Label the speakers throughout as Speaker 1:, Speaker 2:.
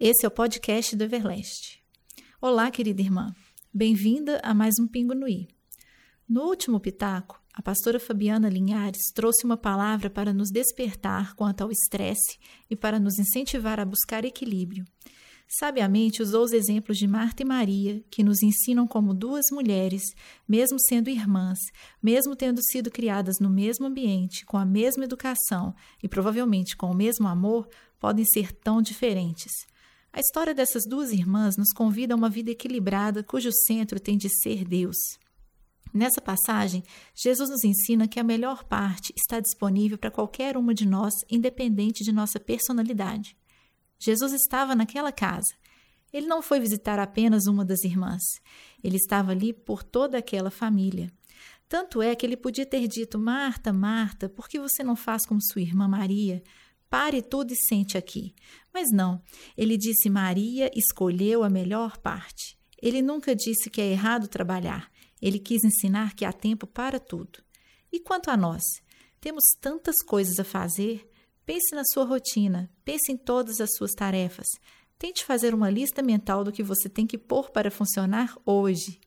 Speaker 1: Esse é o podcast do Everlast. Olá, querida irmã. Bem-vinda a mais um Pingo no I. No último pitaco, a pastora Fabiana Linhares trouxe uma palavra para nos despertar quanto ao estresse e para nos incentivar a buscar equilíbrio. Sabiamente usou os exemplos de Marta e Maria, que nos ensinam como duas mulheres, mesmo sendo irmãs, mesmo tendo sido criadas no mesmo ambiente, com a mesma educação e provavelmente com o mesmo amor, podem ser tão diferentes. A história dessas duas irmãs nos convida a uma vida equilibrada cujo centro tem de ser Deus. Nessa passagem, Jesus nos ensina que a melhor parte está disponível para qualquer uma de nós, independente de nossa personalidade. Jesus estava naquela casa. Ele não foi visitar apenas uma das irmãs. Ele estava ali por toda aquela família. Tanto é que ele podia ter dito: Marta, Marta, por que você não faz como sua irmã Maria? Pare tudo e sente aqui. Mas não, ele disse Maria escolheu a melhor parte. Ele nunca disse que é errado trabalhar. Ele quis ensinar que há tempo para tudo. E quanto a nós? Temos tantas coisas a fazer. Pense na sua rotina, pense em todas as suas tarefas. Tente fazer uma lista mental do que você tem que pôr para funcionar hoje.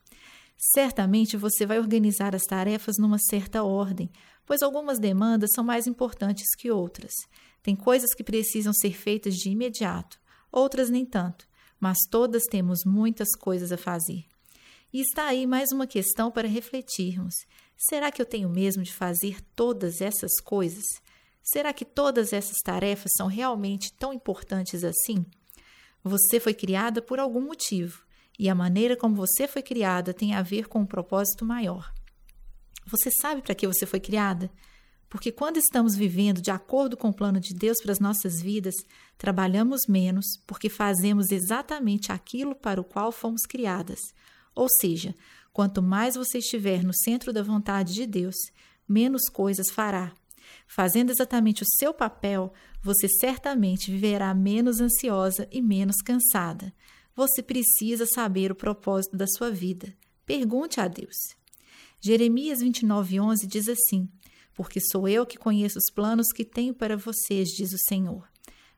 Speaker 1: Certamente você vai organizar as tarefas numa certa ordem, pois algumas demandas são mais importantes que outras. Tem coisas que precisam ser feitas de imediato, outras nem tanto, mas todas temos muitas coisas a fazer. E está aí mais uma questão para refletirmos. Será que eu tenho mesmo de fazer todas essas coisas? Será que todas essas tarefas são realmente tão importantes assim? Você foi criada por algum motivo, e a maneira como você foi criada tem a ver com um propósito maior. Você sabe para que você foi criada? Porque quando estamos vivendo de acordo com o plano de Deus para as nossas vidas, trabalhamos menos porque fazemos exatamente aquilo para o qual fomos criadas. Ou seja, quanto mais você estiver no centro da vontade de Deus, menos coisas fará. Fazendo exatamente o seu papel, você certamente viverá menos ansiosa e menos cansada. Você precisa saber o propósito da sua vida. Pergunte a Deus. Jeremias 29:11 diz assim: porque sou eu que conheço os planos que tenho para vocês, diz o Senhor.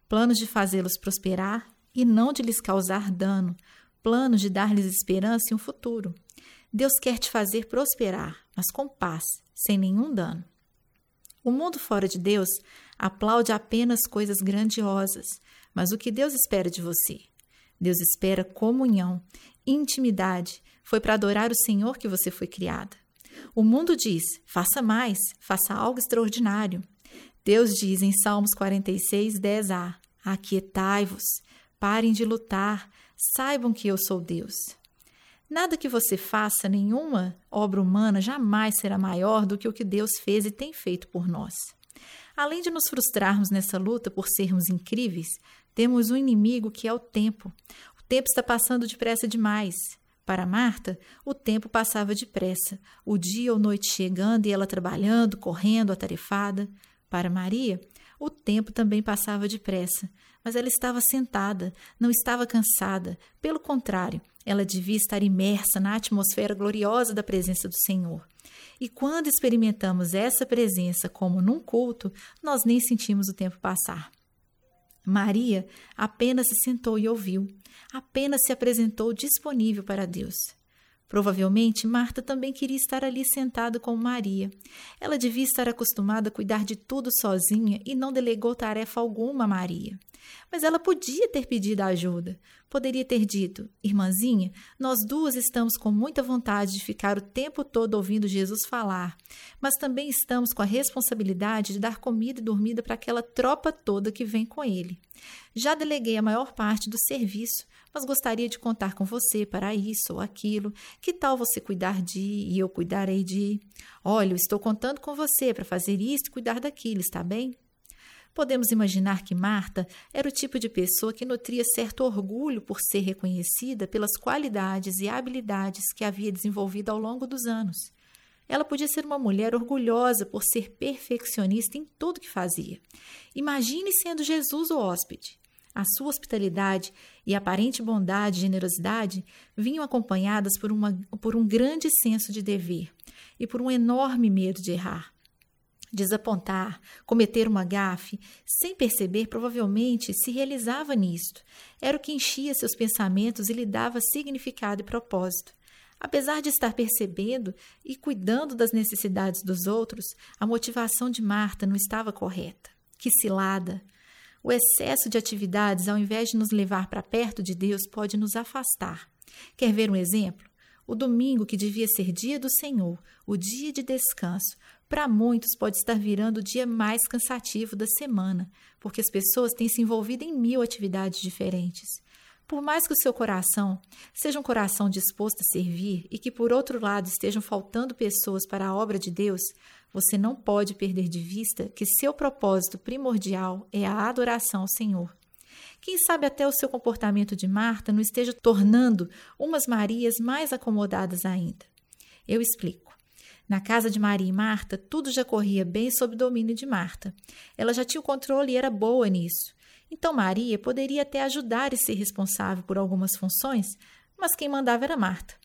Speaker 1: Planos de fazê-los prosperar e não de lhes causar dano, planos de dar-lhes esperança e um futuro. Deus quer te fazer prosperar, mas com paz, sem nenhum dano. O mundo fora de Deus aplaude apenas coisas grandiosas, mas o que Deus espera de você? Deus espera comunhão, intimidade. Foi para adorar o Senhor que você foi criada. O mundo diz: faça mais, faça algo extraordinário. Deus diz em Salmos 46, 10a: Aquietai-vos, parem de lutar, saibam que eu sou Deus. Nada que você faça, nenhuma obra humana jamais será maior do que o que Deus fez e tem feito por nós. Além de nos frustrarmos nessa luta por sermos incríveis, temos um inimigo que é o tempo. O tempo está passando depressa demais. Para Marta, o tempo passava depressa, o dia ou noite chegando e ela trabalhando, correndo, atarefada. Para Maria, o tempo também passava depressa, mas ela estava sentada, não estava cansada. Pelo contrário, ela devia estar imersa na atmosfera gloriosa da presença do Senhor. E quando experimentamos essa presença como num culto, nós nem sentimos o tempo passar. Maria apenas se sentou e ouviu, apenas se apresentou disponível para Deus. Provavelmente Marta também queria estar ali sentada com Maria. Ela devia estar acostumada a cuidar de tudo sozinha e não delegou tarefa alguma a Maria. Mas ela podia ter pedido ajuda. Poderia ter dito: Irmãzinha, nós duas estamos com muita vontade de ficar o tempo todo ouvindo Jesus falar, mas também estamos com a responsabilidade de dar comida e dormida para aquela tropa toda que vem com ele. Já deleguei a maior parte do serviço, mas gostaria de contar com você para isso ou aquilo. Que tal você cuidar de e eu cuidarei de? Olha, eu estou contando com você para fazer isso e cuidar daquilo, está bem? Podemos imaginar que Marta era o tipo de pessoa que nutria certo orgulho por ser reconhecida pelas qualidades e habilidades que havia desenvolvido ao longo dos anos. Ela podia ser uma mulher orgulhosa por ser perfeccionista em tudo que fazia. Imagine sendo Jesus o hóspede. A sua hospitalidade e aparente bondade e generosidade vinham acompanhadas por, uma, por um grande senso de dever e por um enorme medo de errar. Desapontar, cometer uma gafe, sem perceber, provavelmente se realizava nisto. Era o que enchia seus pensamentos e lhe dava significado e propósito. Apesar de estar percebendo e cuidando das necessidades dos outros, a motivação de Marta não estava correta. Que cilada! O excesso de atividades, ao invés de nos levar para perto de Deus, pode nos afastar. Quer ver um exemplo? O domingo, que devia ser dia do Senhor, o dia de descanso, para muitos pode estar virando o dia mais cansativo da semana, porque as pessoas têm se envolvido em mil atividades diferentes. Por mais que o seu coração seja um coração disposto a servir e que, por outro lado, estejam faltando pessoas para a obra de Deus, você não pode perder de vista que seu propósito primordial é a adoração ao Senhor. Quem sabe até o seu comportamento de Marta não esteja tornando umas Marias mais acomodadas ainda. Eu explico. Na casa de Maria e Marta, tudo já corria bem sob domínio de Marta. Ela já tinha o controle e era boa nisso. Então Maria poderia até ajudar e ser responsável por algumas funções, mas quem mandava era Marta.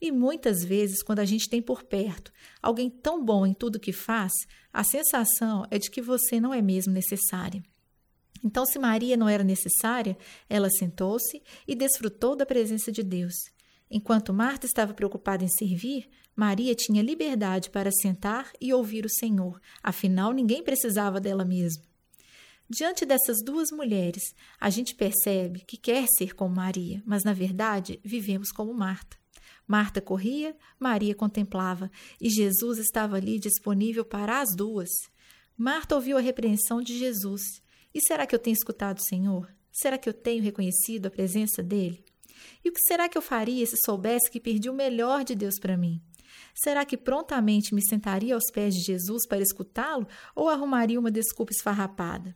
Speaker 1: E muitas vezes, quando a gente tem por perto alguém tão bom em tudo que faz, a sensação é de que você não é mesmo necessária. Então, se Maria não era necessária, ela sentou-se e desfrutou da presença de Deus. Enquanto Marta estava preocupada em servir, Maria tinha liberdade para sentar e ouvir o Senhor, afinal, ninguém precisava dela mesma. Diante dessas duas mulheres, a gente percebe que quer ser como Maria, mas na verdade vivemos como Marta. Marta corria, Maria contemplava, e Jesus estava ali disponível para as duas. Marta ouviu a repreensão de Jesus. E será que eu tenho escutado o Senhor? Será que eu tenho reconhecido a presença dele? E o que será que eu faria se soubesse que perdi o melhor de Deus para mim? Será que prontamente me sentaria aos pés de Jesus para escutá-lo ou arrumaria uma desculpa esfarrapada?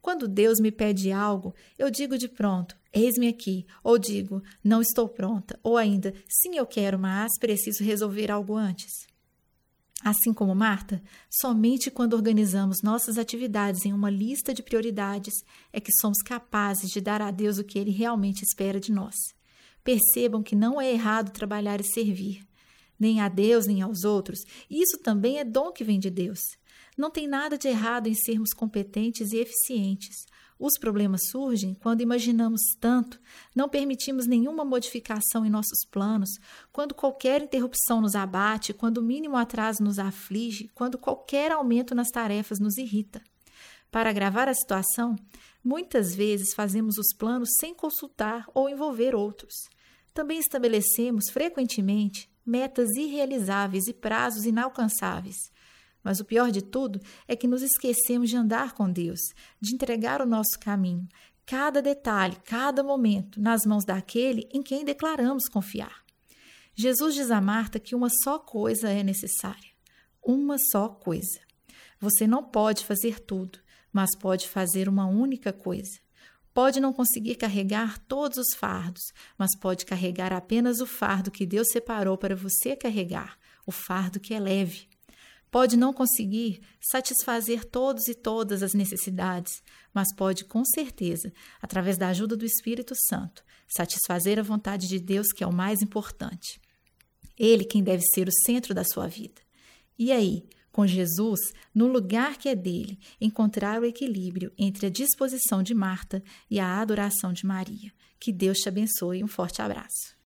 Speaker 1: Quando Deus me pede algo, eu digo de pronto, eis-me aqui, ou digo, não estou pronta, ou ainda, sim, eu quero, mas preciso resolver algo antes. Assim como Marta, somente quando organizamos nossas atividades em uma lista de prioridades é que somos capazes de dar a Deus o que Ele realmente espera de nós. Percebam que não é errado trabalhar e servir, nem a Deus nem aos outros, isso também é dom que vem de Deus. Não tem nada de errado em sermos competentes e eficientes. Os problemas surgem quando imaginamos tanto, não permitimos nenhuma modificação em nossos planos, quando qualquer interrupção nos abate, quando o mínimo atraso nos aflige, quando qualquer aumento nas tarefas nos irrita. Para agravar a situação, muitas vezes fazemos os planos sem consultar ou envolver outros. Também estabelecemos frequentemente metas irrealizáveis e prazos inalcançáveis. Mas o pior de tudo é que nos esquecemos de andar com Deus, de entregar o nosso caminho, cada detalhe, cada momento, nas mãos daquele em quem declaramos confiar. Jesus diz a Marta que uma só coisa é necessária. Uma só coisa. Você não pode fazer tudo, mas pode fazer uma única coisa. Pode não conseguir carregar todos os fardos, mas pode carregar apenas o fardo que Deus separou para você carregar, o fardo que é leve. Pode não conseguir satisfazer todos e todas as necessidades, mas pode, com certeza, através da ajuda do Espírito Santo, satisfazer a vontade de Deus, que é o mais importante. Ele quem deve ser o centro da sua vida. E aí, com Jesus, no lugar que é dele, encontrar o equilíbrio entre a disposição de Marta e a adoração de Maria. Que Deus te abençoe. Um forte abraço.